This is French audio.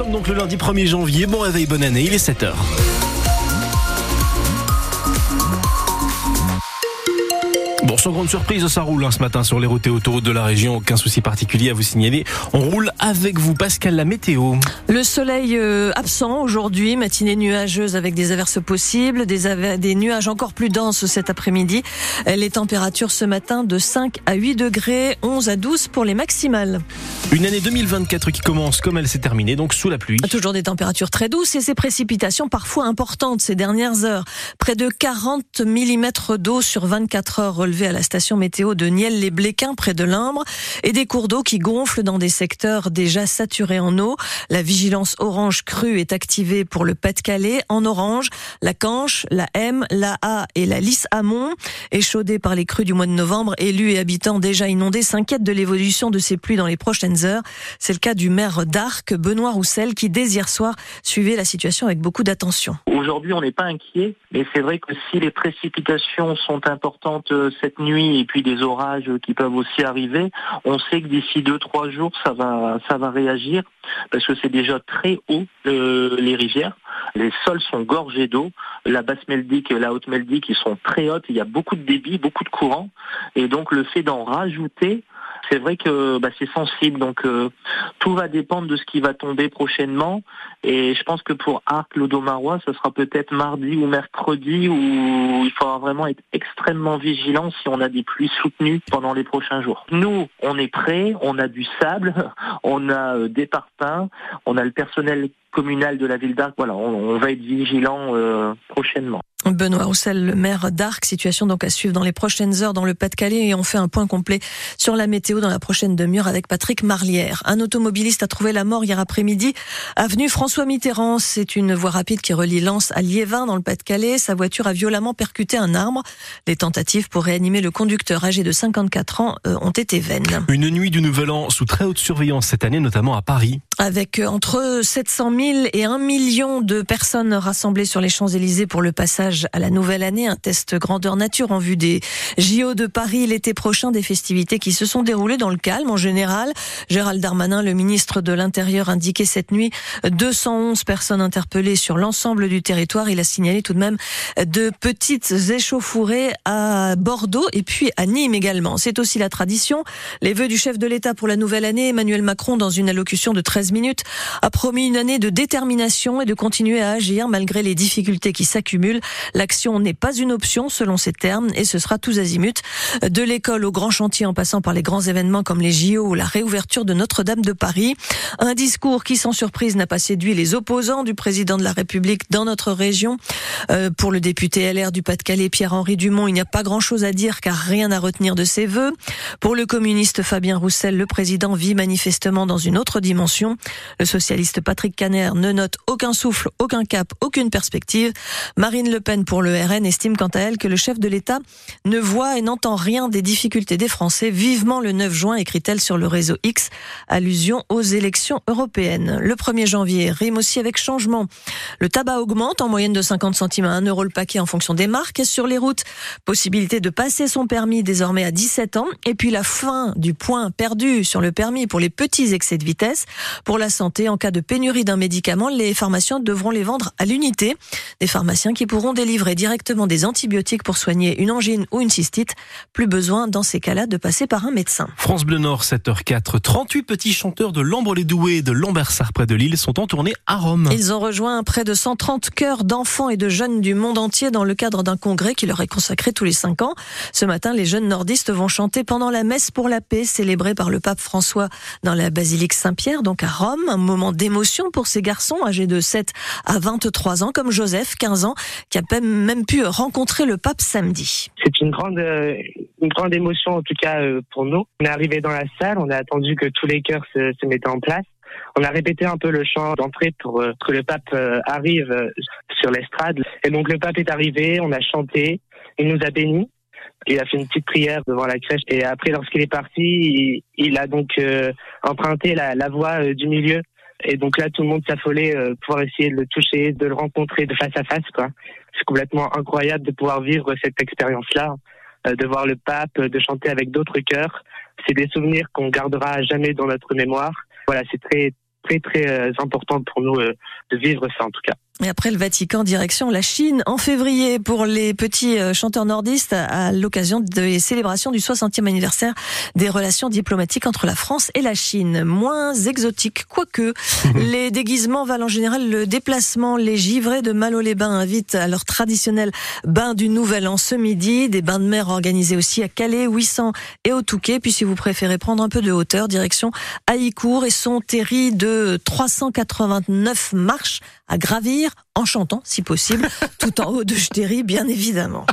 sommes donc le lundi 1er janvier. Bon réveil, bonne année, il est 7h. Bon, sans grande surprise, ça roule hein, ce matin sur les routes et autoroutes de la région. Aucun souci particulier à vous signaler. On roule avec vous, Pascal, la météo. Le soleil euh, absent aujourd'hui, matinée nuageuse avec des averses possibles, des, des nuages encore plus denses cet après-midi. Les températures ce matin de 5 à 8 degrés, 11 à 12 pour les maximales. Une année 2024 qui commence comme elle s'est terminée, donc sous la pluie. Toujours des températures très douces et ces précipitations parfois importantes ces dernières heures. Près de 40 mm d'eau sur 24 heures relevées à la station météo de Niel-les-Bléquins près de l'Imbre et des cours d'eau qui gonflent dans des secteurs déjà saturés en eau. La vigilance orange crue est activée pour le Pas-de-Calais. En orange, la Canche, la M, la A et la Lys Amont, échaudées par les crues du mois de novembre, élus et habitants déjà inondés s'inquiètent de l'évolution de ces pluies dans les prochaines heures. C'est le cas du maire d'Arc, Benoît Roussel, qui dès hier soir suivait la situation avec beaucoup d'attention. Aujourd'hui, on n'est pas inquiet, mais c'est vrai que si les précipitations sont importantes euh, cette nuit et puis des orages qui peuvent aussi arriver, on sait que d'ici deux trois jours, ça va ça va réagir parce que c'est déjà très haut euh, les rivières. Les sols sont gorgés d'eau. La basse meldique et la haute meldique, ils sont très hautes. Il y a beaucoup de débit, beaucoup de courant. Et donc, le fait d'en rajouter, c'est vrai que bah, c'est sensible. Donc euh, tout va dépendre de ce qui va tomber prochainement. Et je pense que pour Arc Lodomarois, ce sera peut-être mardi ou mercredi où il faudra vraiment être extrêmement vigilant si on a des pluies soutenues pendant les prochains jours. Nous, on est prêts, on a du sable, on a euh, des parpaings, on a le personnel communal de la ville d'Arc. Voilà, on, va être vigilant euh, prochainement. Benoît Roussel, le maire d'Arc, situation donc à suivre dans les prochaines heures dans le Pas-de-Calais et on fait un point complet sur la météo dans la prochaine demi-heure avec Patrick Marlière. Un automobiliste a trouvé la mort hier après-midi avenue François Mitterrand. C'est une voie rapide qui relie Lens à Liévin dans le Pas-de-Calais. Sa voiture a violemment percuté un arbre. Les tentatives pour réanimer le conducteur âgé de 54 ans euh, ont été vaines. Une nuit du Nouvel An sous très haute surveillance cette année, notamment à Paris. Avec euh, entre 700 000 et 1 million de personnes rassemblées sur les Champs-Élysées pour le passage à la nouvelle année, un test grandeur nature en vue des JO de Paris l'été prochain, des festivités qui se sont déroulées dans le calme en général. Gérald Darmanin, le ministre de l'Intérieur, indiquait cette nuit 211 personnes interpellées sur l'ensemble du territoire. Il a signalé tout de même de petites échauffourées à Bordeaux et puis à Nîmes également. C'est aussi la tradition. Les vœux du chef de l'État pour la nouvelle année, Emmanuel Macron, dans une allocution de 13 minutes, a promis une année de détermination et de continuer à agir malgré les difficultés qui s'accumulent. L'action n'est pas une option selon ces termes et ce sera tous azimuts. De l'école au grand chantier en passant par les grands événements comme les JO ou la réouverture de Notre-Dame de Paris. Un discours qui sans surprise n'a pas séduit les opposants du président de la République dans notre région. Euh, pour le député LR du Pas-de-Calais Pierre-Henri Dumont, il n'y a pas grand-chose à dire car rien à retenir de ses vœux. Pour le communiste Fabien Roussel, le président vit manifestement dans une autre dimension. Le socialiste Patrick Caner ne note aucun souffle, aucun cap, aucune perspective. Marine Le Pen pour le RN estime quant à elle que le chef de l'État ne voit et n'entend rien des difficultés des Français. Vivement le 9 juin, écrit-elle sur le réseau X, allusion aux élections européennes. Le 1er janvier rime aussi avec changement. Le tabac augmente en moyenne de 50 centimes à 1 euro le paquet en fonction des marques. Sur les routes, possibilité de passer son permis désormais à 17 ans. Et puis la fin du point perdu sur le permis pour les petits excès de vitesse. Pour la santé, en cas de pénurie d'un médicament, les pharmaciens devront les vendre à l'unité. Des pharmaciens qui pourront délivrer directement des antibiotiques pour soigner une angine ou une cystite. Plus besoin dans ces cas-là de passer par un médecin. France Bleu Nord, 7h04. 38 petits chanteurs de Lambre-les-Doués et de Lambersart près de Lille sont en tournée à Rome. Ils ont rejoint près de 130 chœurs d'enfants et de jeunes du monde entier dans le cadre d'un congrès qui leur est consacré tous les 5 ans. Ce matin, les jeunes nordistes vont chanter pendant la messe pour la paix célébrée par le pape François dans la basilique Saint-Pierre, donc à Rome. Un moment d'émotion pour ces garçons âgés de 7 à 23 ans, comme Joseph, 15 ans, qui a même pu rencontrer le pape samedi. C'est une grande, euh, une grande émotion en tout cas euh, pour nous. On est arrivé dans la salle, on a attendu que tous les chœurs se, se mettaient en place. On a répété un peu le chant d'entrée pour euh, que le pape arrive sur l'estrade. Et donc le pape est arrivé, on a chanté, il nous a bénis. Il a fait une petite prière devant la crèche et après, lorsqu'il est parti, il, a donc emprunté la, la voie du milieu et donc là, tout le monde s'affolait euh, pour essayer de le toucher, de le rencontrer de face à face. quoi. C'est complètement incroyable de pouvoir vivre cette expérience-là, euh, de voir le pape, de chanter avec d'autres chœurs. C'est des souvenirs qu'on gardera jamais dans notre mémoire. Voilà, c'est très très très important pour nous de vivre ça en tout cas. Et après le Vatican, direction la Chine en février pour les petits euh, chanteurs nordistes à l'occasion des célébrations du 60e anniversaire des relations diplomatiques entre la France et la Chine. Moins exotique, quoique les déguisements valent en général le déplacement. Les givrés de Malo-les-Bains invitent à leur traditionnel bain du Nouvel An ce midi. Des bains de mer organisés aussi à Calais, 800 et au Touquet. Puis si vous préférez prendre un peu de hauteur, direction Haïcourt et son terri de 389 marches à gravir en chantant, si possible, tout en haut de Jtéry, bien évidemment.